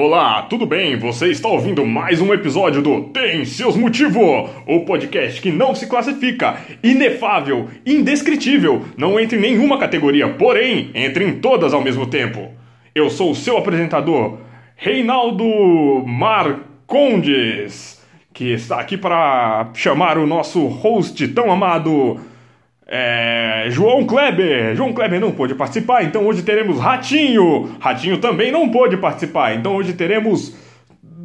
Olá, tudo bem? Você está ouvindo mais um episódio do Tem Seus Motivos, o podcast que não se classifica, inefável, indescritível, não entra em nenhuma categoria, porém entra em todas ao mesmo tempo. Eu sou o seu apresentador, Reinaldo Marcondes, que está aqui para chamar o nosso host tão amado. É, João Kleber, João Kleber não pôde participar, então hoje teremos Ratinho. Ratinho também não pôde participar, então hoje teremos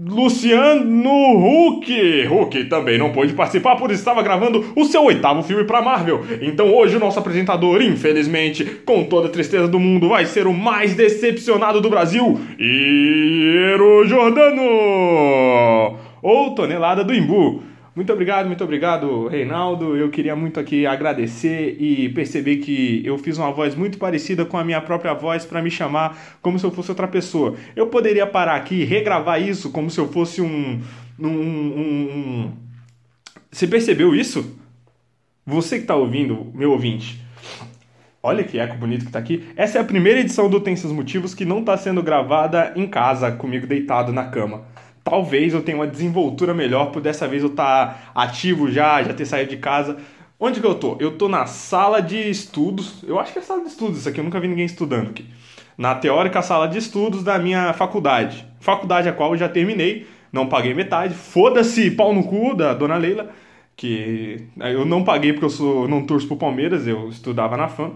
Luciano Huck. Huck também não pôde participar, por estava gravando o seu oitavo filme para Marvel. Então hoje o nosso apresentador, infelizmente, com toda a tristeza do mundo, vai ser o mais decepcionado do Brasil, Iero Jordano. Ou Tonelada do Imbu. Muito obrigado, muito obrigado, Reinaldo. Eu queria muito aqui agradecer e perceber que eu fiz uma voz muito parecida com a minha própria voz para me chamar como se eu fosse outra pessoa. Eu poderia parar aqui e regravar isso como se eu fosse um. um, um, um... Você percebeu isso? Você que está ouvindo, meu ouvinte. Olha que eco bonito que tá aqui. Essa é a primeira edição do Tem Seus Motivos que não está sendo gravada em casa, comigo deitado na cama talvez eu tenha uma desenvoltura melhor, por dessa vez eu estar tá ativo já, já ter saído de casa. Onde que eu tô? Eu tô na sala de estudos. Eu acho que é sala de estudos isso aqui, eu nunca vi ninguém estudando aqui. Na teórica sala de estudos da minha faculdade. Faculdade a qual eu já terminei, não paguei metade. Foda-se, pau no cu da dona Leila, que eu não paguei porque eu sou, não torço pro Palmeiras, eu estudava na FAM.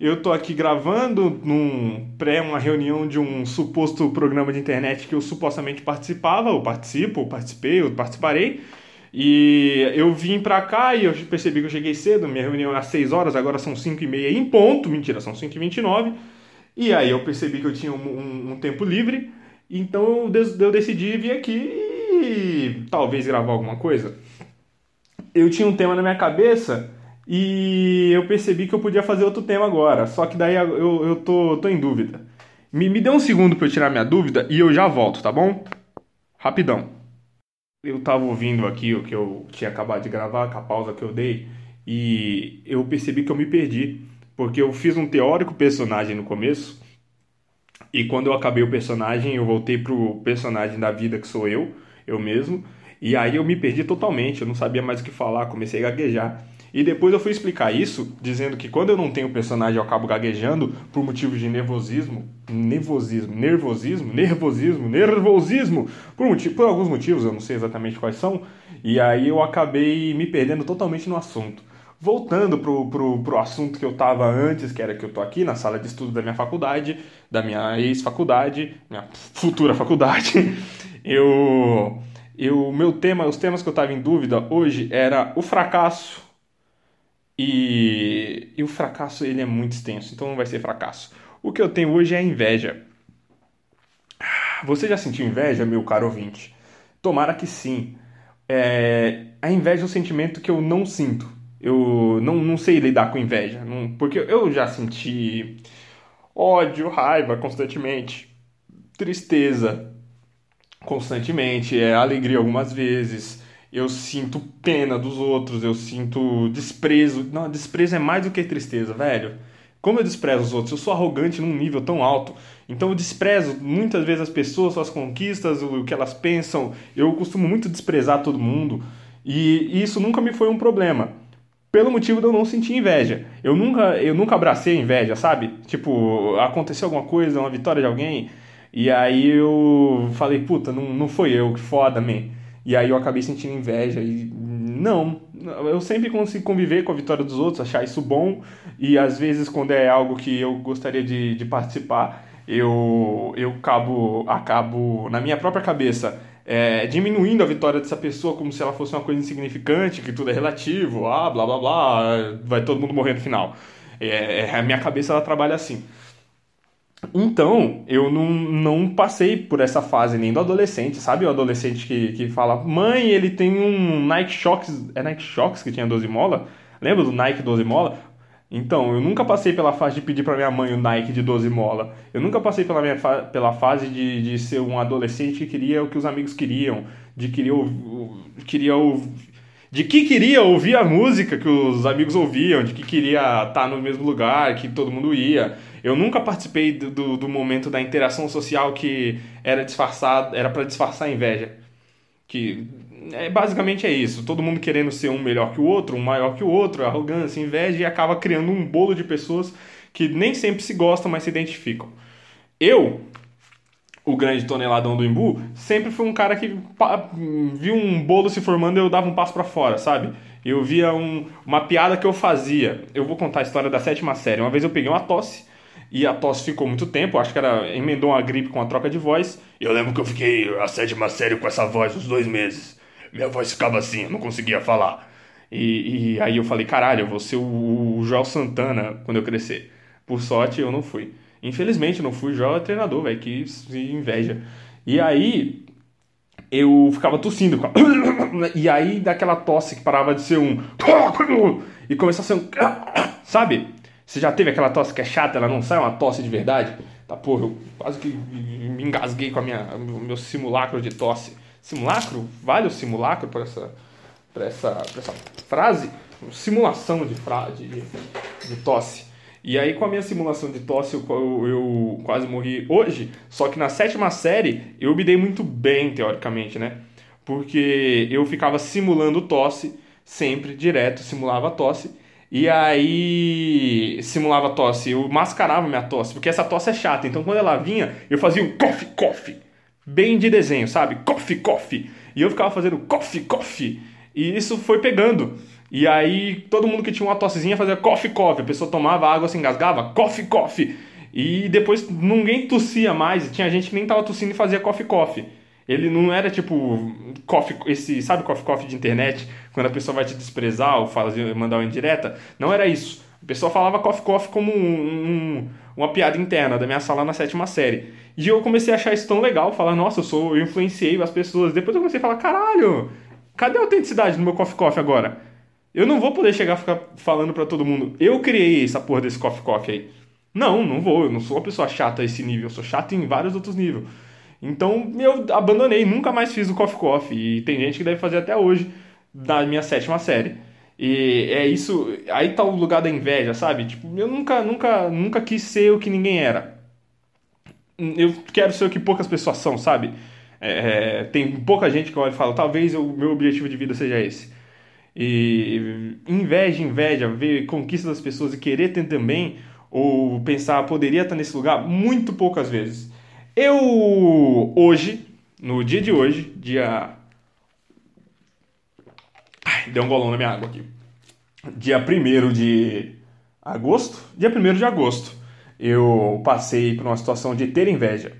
Eu tô aqui gravando num pré uma reunião de um suposto programa de internet que eu supostamente participava, ou participo, ou participei, ou participarei. E eu vim pra cá e eu percebi que eu cheguei cedo, minha reunião é às 6 horas, agora são 5 e meia em ponto, mentira, são 5 e 29. E aí eu percebi que eu tinha um, um, um tempo livre, então eu decidi vir aqui e talvez gravar alguma coisa. Eu tinha um tema na minha cabeça e eu percebi que eu podia fazer outro tema agora, só que daí eu, eu tô, tô em dúvida. Me, me dê um segundo para eu tirar minha dúvida e eu já volto, tá bom? Rapidão. Eu tava ouvindo aqui o que eu tinha acabado de gravar, com a pausa que eu dei, e eu percebi que eu me perdi, porque eu fiz um teórico personagem no começo, e quando eu acabei o personagem, eu voltei pro personagem da vida que sou eu, eu mesmo, e aí eu me perdi totalmente, eu não sabia mais o que falar, comecei a gaguejar. E depois eu fui explicar isso, dizendo que quando eu não tenho personagem eu acabo gaguejando por motivos de nervosismo, nervosismo, nervosismo, nervosismo, nervosismo, por, motivo, por alguns motivos, eu não sei exatamente quais são, e aí eu acabei me perdendo totalmente no assunto. Voltando pro, pro, pro assunto que eu estava antes, que era que eu tô aqui na sala de estudo da minha faculdade, da minha ex-faculdade, minha futura faculdade, eu, eu, meu tema, os temas que eu estava em dúvida hoje era o fracasso e, e o fracasso ele é muito extenso, então não vai ser fracasso. O que eu tenho hoje é a inveja. Você já sentiu inveja, meu caro ouvinte? Tomara que sim. É, a inveja é um sentimento que eu não sinto. Eu não, não sei lidar com inveja. Não, porque eu já senti ódio, raiva constantemente, tristeza constantemente, é, alegria algumas vezes, eu sinto pena dos outros, eu sinto desprezo. Não, desprezo é mais do que tristeza, velho. Como eu desprezo os outros? Eu sou arrogante num nível tão alto. Então eu desprezo muitas vezes as pessoas, suas conquistas, o que elas pensam. Eu costumo muito desprezar todo mundo. E isso nunca me foi um problema. Pelo motivo de eu não sentir inveja. Eu nunca, eu nunca abracei inveja, sabe? Tipo, aconteceu alguma coisa, uma vitória de alguém. E aí eu falei, puta, não, não foi eu, que foda, man. E aí eu acabei sentindo inveja e não, eu sempre consigo conviver com a vitória dos outros, achar isso bom e às vezes quando é algo que eu gostaria de, de participar, eu, eu acabo, acabo na minha própria cabeça é, diminuindo a vitória dessa pessoa como se ela fosse uma coisa insignificante, que tudo é relativo, ah, blá blá blá, vai todo mundo morrer no final. É, é a minha cabeça ela trabalha assim. Então, eu não, não passei por essa fase nem do adolescente, sabe? O adolescente que, que fala, mãe, ele tem um Nike Shox, é Nike Shox que tinha 12 mola? Lembra do Nike 12 mola? Então, eu nunca passei pela fase de pedir para minha mãe o Nike de 12 mola. Eu nunca passei pela, minha fa pela fase de, de ser um adolescente que queria o que os amigos queriam, de queria, queria de que queria ouvir a música que os amigos ouviam, de que queria estar no mesmo lugar que todo mundo ia. Eu nunca participei do, do, do momento da interação social que era disfarçado, era para disfarçar a inveja. Que é, basicamente é isso. Todo mundo querendo ser um melhor que o outro, um maior que o outro, arrogância, inveja, e acaba criando um bolo de pessoas que nem sempre se gostam, mas se identificam. Eu, o grande toneladão do Imbu, sempre fui um cara que viu um bolo se formando e eu dava um passo para fora, sabe? Eu via um, uma piada que eu fazia. Eu vou contar a história da sétima série. Uma vez eu peguei uma tosse e a tosse ficou muito tempo, acho que era emendou uma gripe com a troca de voz. Eu lembro que eu fiquei a sétima série com essa voz uns dois meses. Minha voz ficava assim, eu não conseguia falar. E, e aí eu falei, caralho, eu vou ser o, o Joel Santana quando eu crescer. Por sorte, eu não fui. Infelizmente, não fui. O Joel é treinador, velho, que inveja. E aí, eu ficava tossindo. E aí, daquela tosse que parava de ser um. E começou a ser um. Sabe? Você já teve aquela tosse que é chata, ela não sai uma tosse de verdade? Tá, porra, eu quase que me engasguei com a minha, o meu simulacro de tosse. Simulacro? Vale o simulacro para essa, pra essa, pra essa frase? Simulação de, fra, de, de tosse. E aí, com a minha simulação de tosse, eu, eu, eu, quase morri hoje. Só que na sétima série, eu me dei muito bem, teoricamente, né? Porque eu ficava simulando tosse, sempre, direto, simulava tosse. E aí simulava tosse, eu mascarava minha tosse, porque essa tosse é chata. Então quando ela vinha, eu fazia um coffee, coffee. Bem de desenho, sabe? Coffee, coffee. E eu ficava fazendo coffee, coffee. E isso foi pegando. E aí todo mundo que tinha uma tossezinha fazia coffee, coffee. A pessoa tomava água, se engasgava, coffee, coffee. E depois ninguém tossia mais. Tinha gente que nem tava tossindo e fazia coffee, coffee. Ele não era tipo coffee, esse, sabe coffee coffee de internet, quando a pessoa vai te desprezar ou fazer, mandar uma indireta? Não era isso. A pessoa falava coffee coffee como um, um, uma piada interna da minha sala na sétima série. E eu comecei a achar isso tão legal, falar, nossa, eu sou, eu influenciei as pessoas. Depois eu comecei a falar, caralho, cadê a autenticidade no meu coffee coffee agora? Eu não vou poder chegar a ficar falando para todo mundo, eu criei essa porra desse coffee coffee aí. Não, não vou, eu não sou uma pessoa chata a esse nível, eu sou chato em vários outros níveis. Então eu abandonei, nunca mais fiz o Coffee Coffee. E tem gente que deve fazer até hoje, da minha sétima série. E é isso, aí tá o lugar da inveja, sabe? Tipo, eu nunca, nunca, nunca quis ser o que ninguém era. Eu quero ser o que poucas pessoas são, sabe? É, tem pouca gente que olha e fala, talvez o meu objetivo de vida seja esse. E inveja, inveja, ver conquista das pessoas e querer ter também, ou pensar, poderia estar nesse lugar, muito poucas vezes. Eu hoje, no dia de hoje, dia. Ai, deu um golão na minha água aqui. Dia 1 de agosto? Dia 1 de agosto, eu passei por uma situação de ter inveja.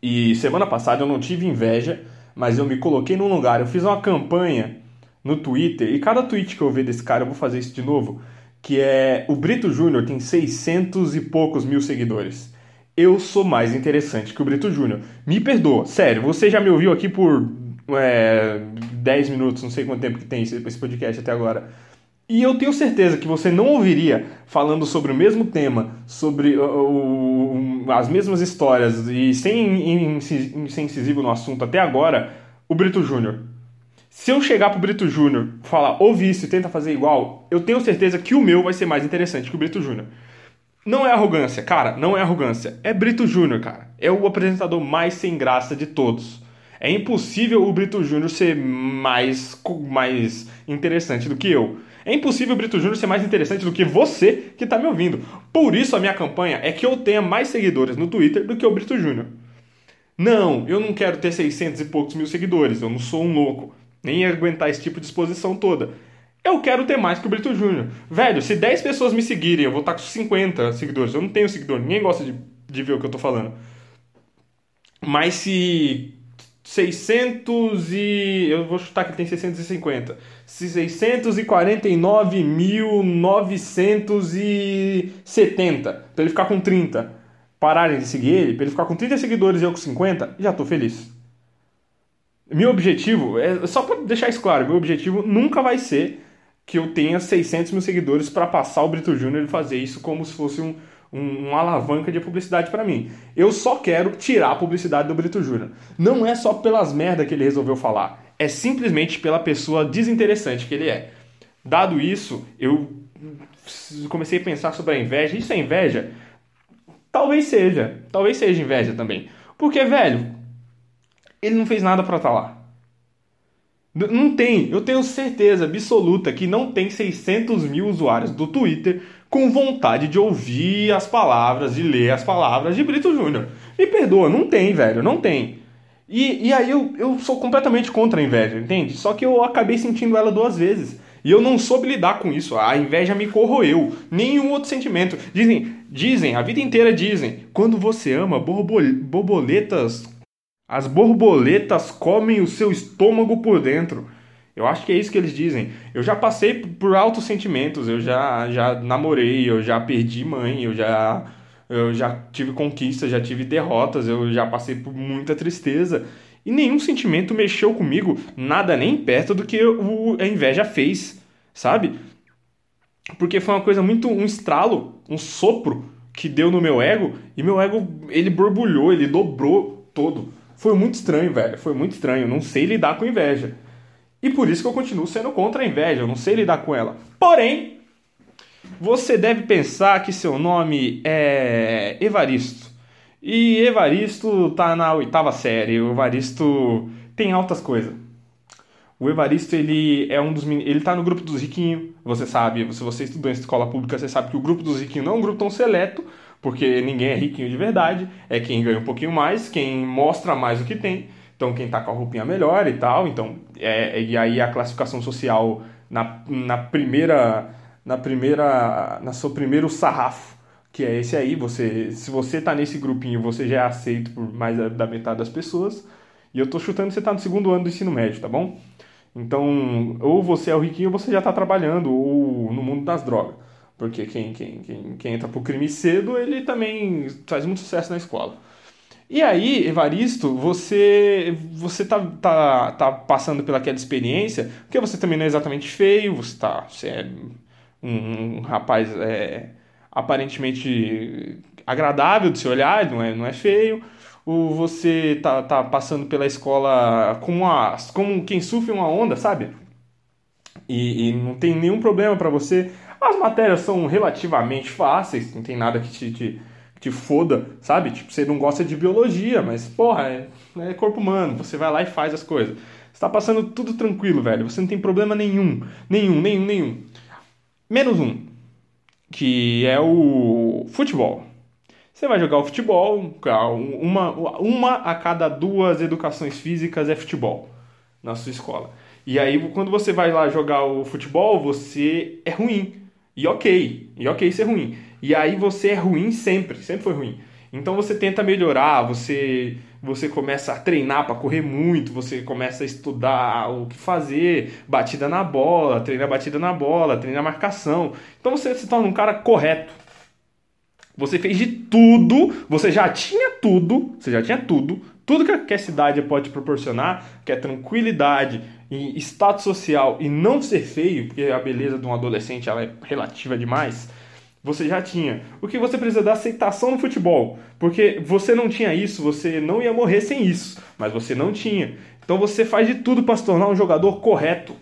E semana passada eu não tive inveja, mas eu me coloquei num lugar. Eu fiz uma campanha no Twitter, e cada tweet que eu ver desse cara, eu vou fazer isso de novo. Que é o Brito Júnior tem 600 e poucos mil seguidores eu sou mais interessante que o Brito Júnior. Me perdoa, sério, você já me ouviu aqui por é, 10 minutos, não sei quanto tempo que tem esse, podcast até agora. E eu tenho certeza que você não ouviria falando sobre o mesmo tema, sobre uh, uh, as mesmas histórias e sem ser incisivo no assunto até agora, o Brito Júnior. Se eu chegar pro Brito Júnior falar, ouve isso e tenta fazer igual, eu tenho certeza que o meu vai ser mais interessante que o Brito Júnior. Não é arrogância, cara, não é arrogância. É Brito Júnior, cara. É o apresentador mais sem graça de todos. É impossível o Brito Júnior ser mais, mais interessante do que eu. É impossível o Brito Júnior ser mais interessante do que você que está me ouvindo. Por isso a minha campanha é que eu tenha mais seguidores no Twitter do que o Brito Júnior. Não, eu não quero ter 600 e poucos mil seguidores, eu não sou um louco. Nem ia aguentar esse tipo de exposição toda eu quero ter mais que o Brito Júnior. Velho, se 10 pessoas me seguirem, eu vou estar com 50 seguidores. Eu não tenho seguidor, ninguém gosta de, de ver o que eu tô falando. Mas se 600 e. Eu vou chutar que tem 650. Se 649.970, pra ele ficar com 30, pararem de seguir ele, pra ele ficar com 30 seguidores e eu com 50, já tô feliz. Meu objetivo, é só pra deixar isso claro, meu objetivo nunca vai ser que eu tenha 600 mil seguidores para passar o Brito Júnior e fazer isso como se fosse um, um, uma alavanca de publicidade para mim. Eu só quero tirar a publicidade do Brito Júnior. Não é só pelas merdas que ele resolveu falar, é simplesmente pela pessoa desinteressante que ele é. Dado isso, eu comecei a pensar sobre a inveja. Isso é inveja? Talvez seja, talvez seja inveja também. Porque, velho, ele não fez nada para estar tá lá. Não tem, eu tenho certeza absoluta que não tem 600 mil usuários do Twitter com vontade de ouvir as palavras, de ler as palavras de Brito Júnior. Me perdoa, não tem, velho, não tem. E, e aí eu, eu sou completamente contra a inveja, entende? Só que eu acabei sentindo ela duas vezes. E eu não soube lidar com isso. A inveja me corroeu. Nenhum outro sentimento. Dizem, dizem, a vida inteira dizem, quando você ama, borboletas. As borboletas comem o seu estômago por dentro. Eu acho que é isso que eles dizem. Eu já passei por altos sentimentos, eu já, já namorei, eu já perdi mãe, eu já, eu já tive conquistas, já tive derrotas, eu já passei por muita tristeza. E nenhum sentimento mexeu comigo, nada nem perto do que o, a inveja fez, sabe? Porque foi uma coisa muito. um estralo, um sopro que deu no meu ego, e meu ego, ele borbulhou, ele dobrou todo. Foi muito estranho, velho, foi muito estranho. não sei lidar com inveja. E por isso que eu continuo sendo contra a inveja, eu não sei lidar com ela. Porém, você deve pensar que seu nome é Evaristo. E Evaristo tá na oitava série. O Evaristo tem altas coisas. O Evaristo, ele é um dos ele tá no grupo dos riquinhos, você sabe, se você estudou em escola pública, você sabe que o grupo dos riquinhos não é um grupo tão seleto, porque ninguém é riquinho de verdade, é quem ganha um pouquinho mais, quem mostra mais o que tem, então quem tá com a roupinha melhor e tal, então, é, e aí a classificação social na, na primeira, na primeira, na seu primeiro sarrafo, que é esse aí, você, se você tá nesse grupinho, você já é aceito por mais da, da metade das pessoas. E eu tô chutando que você tá no segundo ano do ensino médio, tá bom? Então, ou você é o riquinho ou você já tá trabalhando, ou no mundo das drogas. Porque quem, quem, quem, quem entra pro crime cedo, ele também faz muito sucesso na escola. E aí, Evaristo, você você tá, tá, tá passando pelaquela experiência, porque você também não é exatamente feio, você, tá, você é um, um rapaz é, aparentemente agradável de se olhar, não é, não é feio. Ou você tá, tá passando pela escola como, uma, como quem sofre uma onda, sabe? E, e não tem nenhum problema para você. As matérias são relativamente fáceis, não tem nada que te, te, te foda, sabe? Tipo, você não gosta de biologia, mas, porra, é, é corpo humano, você vai lá e faz as coisas. Você tá passando tudo tranquilo, velho. Você não tem problema nenhum. Nenhum, nenhum, nenhum. Menos um que é o futebol. Você vai jogar o futebol, uma, uma a cada duas educações físicas é futebol na sua escola. E aí, quando você vai lá jogar o futebol, você é ruim. E ok, e ok ser ruim. E aí você é ruim sempre, sempre foi ruim. Então você tenta melhorar, você você começa a treinar para correr muito, você começa a estudar o que fazer, batida na bola, treina batida na bola, treina marcação. Então você se torna um cara correto. Você fez de tudo, você já tinha tudo, você já tinha tudo, tudo que a cidade pode proporcionar, que é tranquilidade e status social e não ser feio, porque a beleza de um adolescente ela é relativa demais você já tinha. O que você precisa da aceitação no futebol, porque você não tinha isso, você não ia morrer sem isso, mas você não tinha. Então você faz de tudo para se tornar um jogador correto.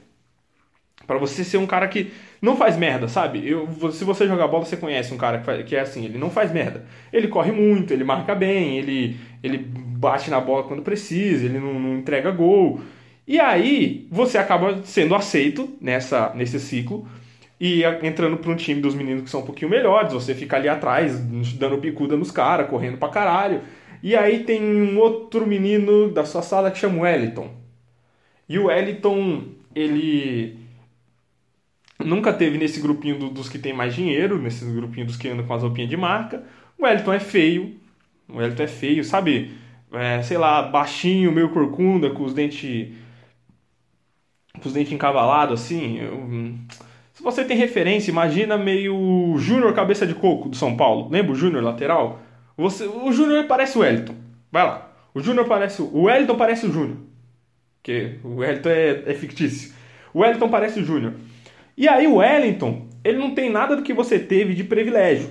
Para você ser um cara que não faz merda, sabe? Eu, se você jogar bola, você conhece um cara que, faz, que é assim, ele não faz merda. Ele corre muito, ele marca bem, ele, ele bate na bola quando precisa, ele não, não entrega gol. E aí você acaba sendo aceito nessa, nesse ciclo e entrando para um time dos meninos que são um pouquinho melhores, você fica ali atrás, dando picuda nos caras, correndo pra caralho. E aí tem um outro menino da sua sala que chama Wellington. E o Wellington, ele nunca teve nesse grupinho do, dos que tem mais dinheiro, nesse grupinho dos que andam com as roupinhas de marca. O Wellington é feio. O Wellington é feio, sabe? É, sei lá, baixinho, meio corcunda, com os dentes. Com os dentes encavalados assim. Eu, se você tem referência, imagina meio Júnior cabeça de coco do São Paulo. Lembra o Júnior lateral? Você, o Júnior parece o Wellington. Vai lá. O Júnior parece o Wellington parece o Júnior. Porque o Wellington é, é fictício. O Wellington parece o Júnior. E aí o Wellington, ele não tem nada do que você teve de privilégio,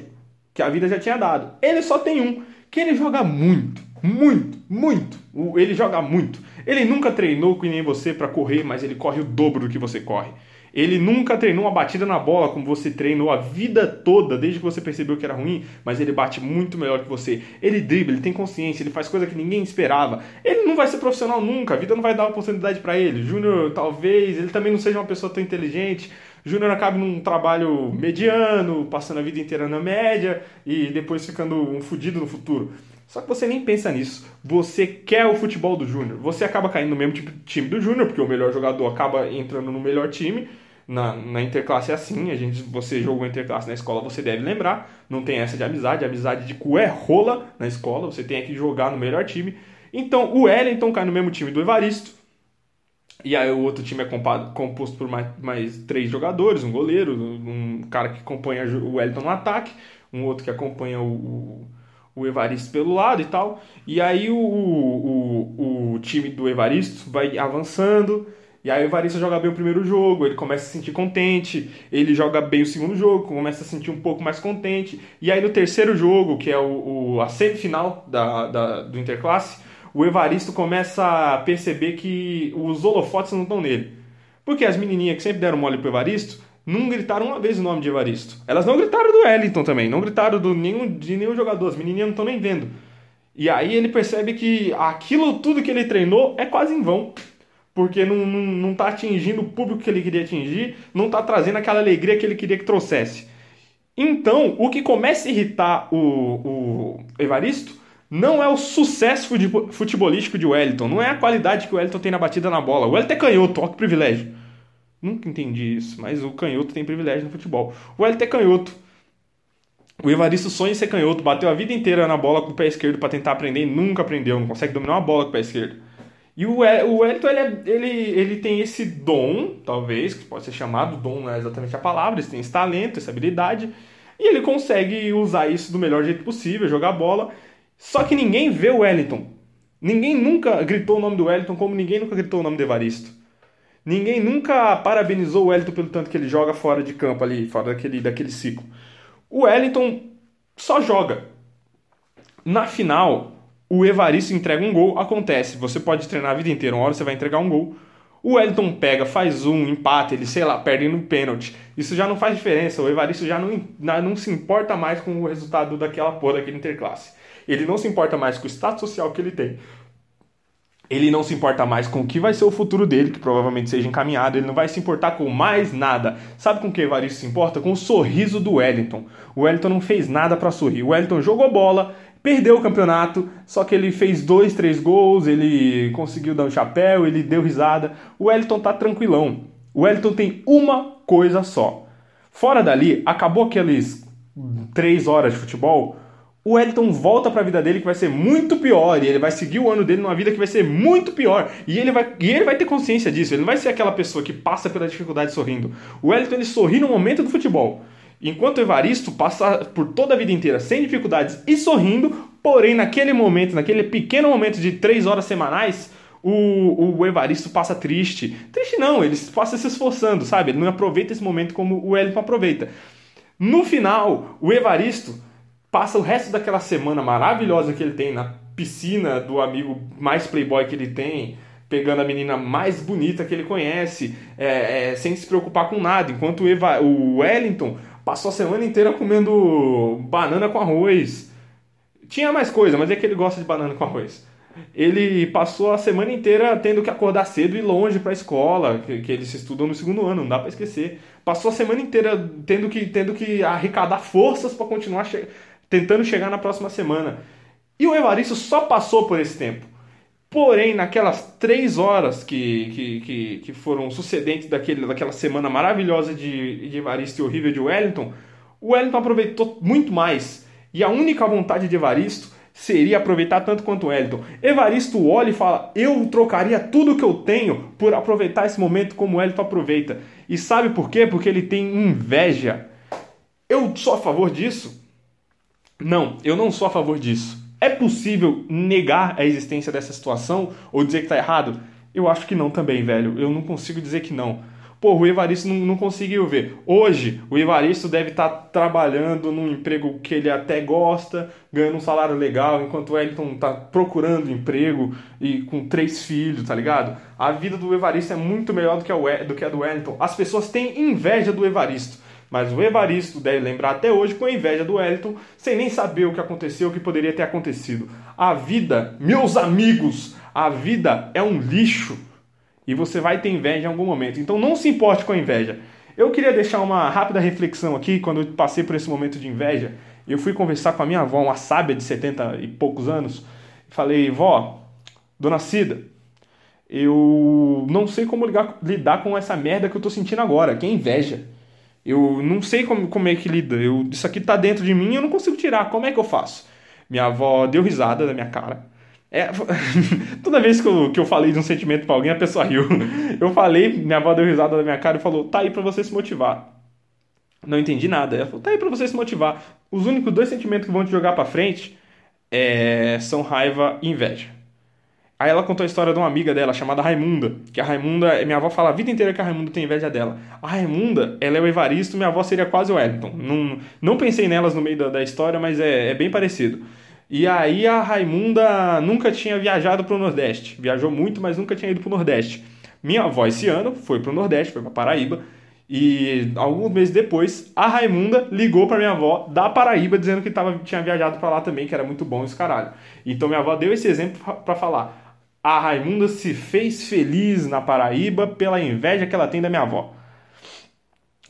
que a vida já tinha dado. Ele só tem um, que ele joga muito, muito, muito. Ele joga muito. Ele nunca treinou com nem você para correr, mas ele corre o dobro do que você corre. Ele nunca treinou uma batida na bola como você treinou a vida toda, desde que você percebeu que era ruim, mas ele bate muito melhor que você. Ele dribla, ele tem consciência, ele faz coisa que ninguém esperava. Ele não vai ser profissional nunca, a vida não vai dar oportunidade para ele. Júnior, talvez, ele também não seja uma pessoa tão inteligente. Júnior acaba num trabalho mediano, passando a vida inteira na média e depois ficando um fudido no futuro. Só que você nem pensa nisso. Você quer o futebol do Júnior. Você acaba caindo no mesmo tipo time do Júnior, porque o melhor jogador acaba entrando no melhor time. Na, na interclasse é assim, a gente, você jogou interclasse na escola, você deve lembrar. Não tem essa de amizade, amizade de cu é rola na escola, você tem que jogar no melhor time. Então o Wellington cai no mesmo time do Evaristo. E aí o outro time é composto por mais, mais três jogadores, um goleiro, um cara que acompanha o Wellington no ataque, um outro que acompanha o, o o Evaristo pelo lado e tal. E aí o, o, o time do Evaristo vai avançando. E aí o Evaristo joga bem o primeiro jogo, ele começa a se sentir contente, ele joga bem o segundo jogo, começa a se sentir um pouco mais contente. E aí no terceiro jogo, que é o, o a semifinal da, da, do Interclasse, o Evaristo começa a perceber que os holofotes não estão nele. Porque as menininhas que sempre deram mole pro Evaristo não gritaram uma vez o nome de Evaristo. Elas não gritaram do Wellington também, não gritaram do nenhum, de nenhum jogador, as menininhas não estão nem vendo. E aí ele percebe que aquilo tudo que ele treinou é quase em vão. Porque não, não, não tá atingindo o público que ele queria atingir, não tá trazendo aquela alegria que ele queria que trouxesse. Então, o que começa a irritar o, o Evaristo não é o sucesso futebolístico de Wellington, não é a qualidade que o Wellington tem na batida na bola. O Wellington é canhoto, olha que privilégio. Nunca entendi isso, mas o canhoto tem privilégio no futebol. O Elton é canhoto. O Evaristo sonha em ser canhoto, bateu a vida inteira na bola com o pé esquerdo para tentar aprender e nunca aprendeu, não consegue dominar uma bola com o pé esquerdo. E o, o Elton, ele, é, ele, ele tem esse dom, talvez, que pode ser chamado dom, não é exatamente a palavra, ele tem esse talento, essa habilidade, e ele consegue usar isso do melhor jeito possível, jogar bola. Só que ninguém vê o Wellington. Ninguém nunca gritou o nome do Wellington como ninguém nunca gritou o nome do Evaristo. Ninguém nunca parabenizou o Wellington pelo tanto que ele joga fora de campo ali, fora daquele, daquele ciclo. O Wellington só joga. Na final, o Evaristo entrega um gol, acontece. Você pode treinar a vida inteira, uma hora você vai entregar um gol. O Wellington pega, faz um, empate, ele, sei lá, perde no pênalti. Isso já não faz diferença. O Evaristo já não, não se importa mais com o resultado daquela porra daquele interclasse. Ele não se importa mais com o status social que ele tem ele não se importa mais com o que vai ser o futuro dele, que provavelmente seja encaminhado, ele não vai se importar com mais nada. Sabe com que Evaristo se importa? Com o sorriso do Wellington. O Wellington não fez nada para sorrir. O Wellington jogou bola, perdeu o campeonato, só que ele fez dois, três gols, ele conseguiu dar um chapéu, ele deu risada. O Wellington tá tranquilão. O Wellington tem uma coisa só. Fora dali, acabou aqueles três horas de futebol o Wellington volta para a vida dele que vai ser muito pior e ele vai seguir o ano dele numa vida que vai ser muito pior e ele vai, e ele vai ter consciência disso. Ele não vai ser aquela pessoa que passa pela dificuldade sorrindo. O Wellington ele sorri no momento do futebol, enquanto o Evaristo passa por toda a vida inteira sem dificuldades e sorrindo, porém naquele momento, naquele pequeno momento de três horas semanais, o, o Evaristo passa triste. Triste não, ele passa se esforçando, sabe? Ele não aproveita esse momento como o Wellington aproveita. No final, o Evaristo passa o resto daquela semana maravilhosa que ele tem na piscina do amigo mais playboy que ele tem, pegando a menina mais bonita que ele conhece, é, é, sem se preocupar com nada. Enquanto o, Eva, o Wellington passou a semana inteira comendo banana com arroz. Tinha mais coisa, mas é que ele gosta de banana com arroz. Ele passou a semana inteira tendo que acordar cedo e longe para a escola, que, que eles estudam no segundo ano, não dá para esquecer. Passou a semana inteira tendo que, tendo que arrecadar forças para continuar tentando chegar na próxima semana. E o Evaristo só passou por esse tempo. Porém, naquelas três horas que, que, que, que foram sucedentes daquele, daquela semana maravilhosa de, de Evaristo e horrível de Wellington, o Wellington aproveitou muito mais. E a única vontade de Evaristo seria aproveitar tanto quanto o Wellington. Evaristo olha e fala: Eu trocaria tudo que eu tenho por aproveitar esse momento como o Wellington aproveita. E sabe por quê? Porque ele tem inveja. Eu sou a favor disso? Não, eu não sou a favor disso. É possível negar a existência dessa situação ou dizer que está errado? Eu acho que não também, velho. Eu não consigo dizer que não. pô, o Evaristo não, não conseguiu ver. Hoje, o Evaristo deve estar tá trabalhando num emprego que ele até gosta, ganhando um salário legal, enquanto o Wellington tá procurando emprego e com três filhos, tá ligado? A vida do Evaristo é muito melhor do que a, do a do Wellington. As pessoas têm inveja do Evaristo. Mas o Evaristo deve lembrar até hoje com inveja do Wellington, sem nem saber o que aconteceu, o que poderia ter acontecido. A vida, meus amigos, a vida é um lixo e você vai ter inveja em algum momento. Então não se importe com a inveja. Eu queria deixar uma rápida reflexão aqui quando eu passei por esse momento de inveja. Eu fui conversar com a minha avó, uma sábia de 70 e poucos anos. Falei, vó, dona Cida, eu não sei como ligar, lidar com essa merda que eu tô sentindo agora, que é inveja. Eu não sei como, como é que lida. Eu, isso aqui tá dentro de mim e eu não consigo tirar. Como é que eu faço? Minha avó deu risada da minha cara. É, toda vez que eu, que eu falei de um sentimento para alguém, a pessoa riu. Eu falei, minha avó deu risada da minha cara e falou: tá aí para você se motivar. Não entendi nada. Ela falou: tá aí para você se motivar. Os únicos dois sentimentos que vão te jogar para frente é, são raiva e inveja. Aí ela contou a história de uma amiga dela chamada Raimunda. Que a Raimunda, minha avó fala a vida inteira que a Raimunda tem inveja dela. A Raimunda, ela é o Evaristo, minha avó seria quase o Wellington. Não, não pensei nelas no meio da, da história, mas é, é bem parecido. E aí a Raimunda nunca tinha viajado para o Nordeste. Viajou muito, mas nunca tinha ido para o Nordeste. Minha avó esse ano foi para o Nordeste, foi para Paraíba. E alguns meses depois, a Raimunda ligou para minha avó da Paraíba dizendo que tava, tinha viajado para lá também, que era muito bom esse caralho. Então minha avó deu esse exemplo para falar a Raimunda se fez feliz na Paraíba pela inveja que ela tem da minha avó.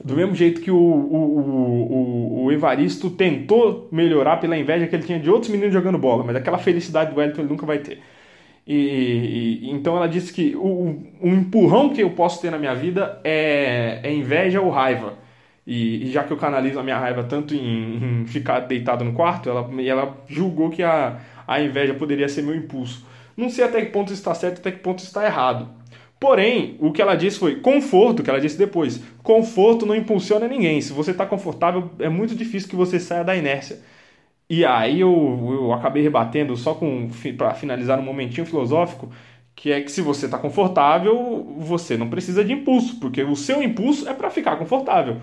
Do mesmo jeito que o, o, o, o, Evaristo tentou melhorar pela inveja que ele tinha de outros meninos jogando bola, mas aquela felicidade do Wellington ele nunca vai ter. E, e, então ela disse que o, o empurrão que eu posso ter na minha vida é, é inveja ou raiva. E, e, já que eu canalizo a minha raiva tanto em, em ficar deitado no quarto, ela, ela julgou que a, a inveja poderia ser meu impulso. Não sei até que ponto está certo, até que ponto está errado. Porém, o que ela disse foi conforto, que ela disse depois. Conforto não impulsiona ninguém. Se você está confortável, é muito difícil que você saia da inércia. E aí eu, eu acabei rebatendo só com para finalizar um momentinho filosófico, que é que se você está confortável, você não precisa de impulso, porque o seu impulso é para ficar confortável.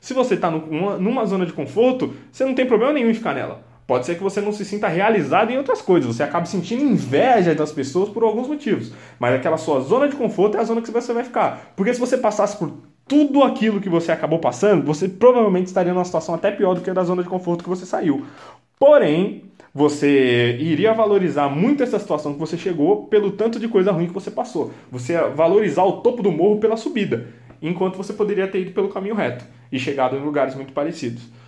Se você está numa, numa zona de conforto, você não tem problema nenhum em ficar nela. Pode ser que você não se sinta realizado em outras coisas, você acaba sentindo inveja das pessoas por alguns motivos. Mas aquela sua zona de conforto é a zona que você vai ficar. Porque se você passasse por tudo aquilo que você acabou passando, você provavelmente estaria numa situação até pior do que a da zona de conforto que você saiu. Porém, você iria valorizar muito essa situação que você chegou pelo tanto de coisa ruim que você passou. Você ia valorizar o topo do morro pela subida, enquanto você poderia ter ido pelo caminho reto e chegado em lugares muito parecidos.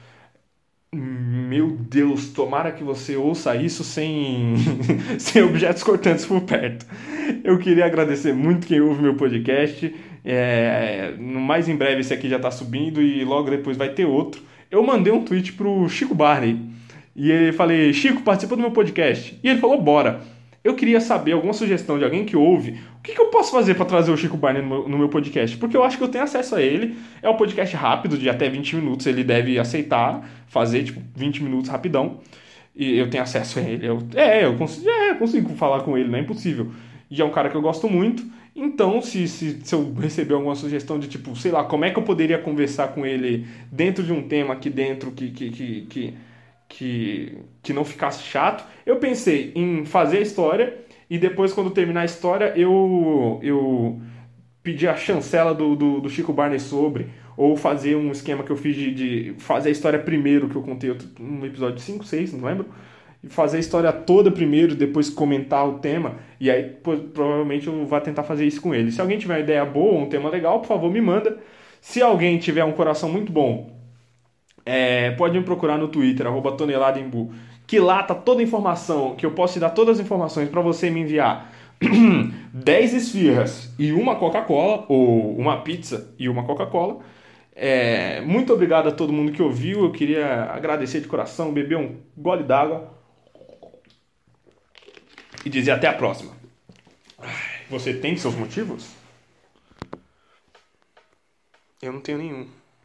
Meu Deus, tomara que você ouça isso sem, sem objetos cortantes por perto. Eu queria agradecer muito quem ouve meu podcast. É, mais em breve esse aqui já está subindo e logo depois vai ter outro. Eu mandei um tweet pro Chico Barney e ele falei: Chico, participa do meu podcast. E ele falou: bora eu queria saber alguma sugestão de alguém que ouve. O que, que eu posso fazer para trazer o Chico Barney no meu, no meu, podcast? Porque eu acho que eu tenho acesso a ele. É um podcast rápido, de até 20 minutos. Ele deve aceitar fazer, tipo, 20 minutos rapidão. E eu tenho acesso a ele. Eu, é, eu consigo, é, eu consigo falar com ele, não é impossível. E é um cara que eu gosto muito. Então, se, se, se eu receber alguma sugestão de tipo, sei lá, como é que eu poderia conversar com ele dentro de um tema aqui dentro que, que, que, que que, que não ficasse chato. Eu pensei em fazer a história e depois, quando terminar a história, eu, eu pedi a chancela do, do, do, Chico Barney sobre, ou fazer um esquema que eu fiz de, de fazer a história primeiro, que eu contei no episódio 5, 6, não lembro. E fazer a história toda primeiro, depois comentar o tema, e aí pô, provavelmente eu vou tentar fazer isso com ele. Se alguém tiver uma ideia boa, um tema legal, por favor, me manda. Se alguém tiver um coração muito bom é, pode me procurar no Twitter, arroba que lá tá toda a informação, que eu posso te dar todas as informações para você me enviar 10 esfirras e uma Coca-Cola, ou uma pizza e uma Coca-Cola. É, muito obrigado a todo mundo que ouviu. Eu queria agradecer de coração, beber um gole d'água e dizer até a próxima. Você tem seus motivos? Eu não tenho nenhum.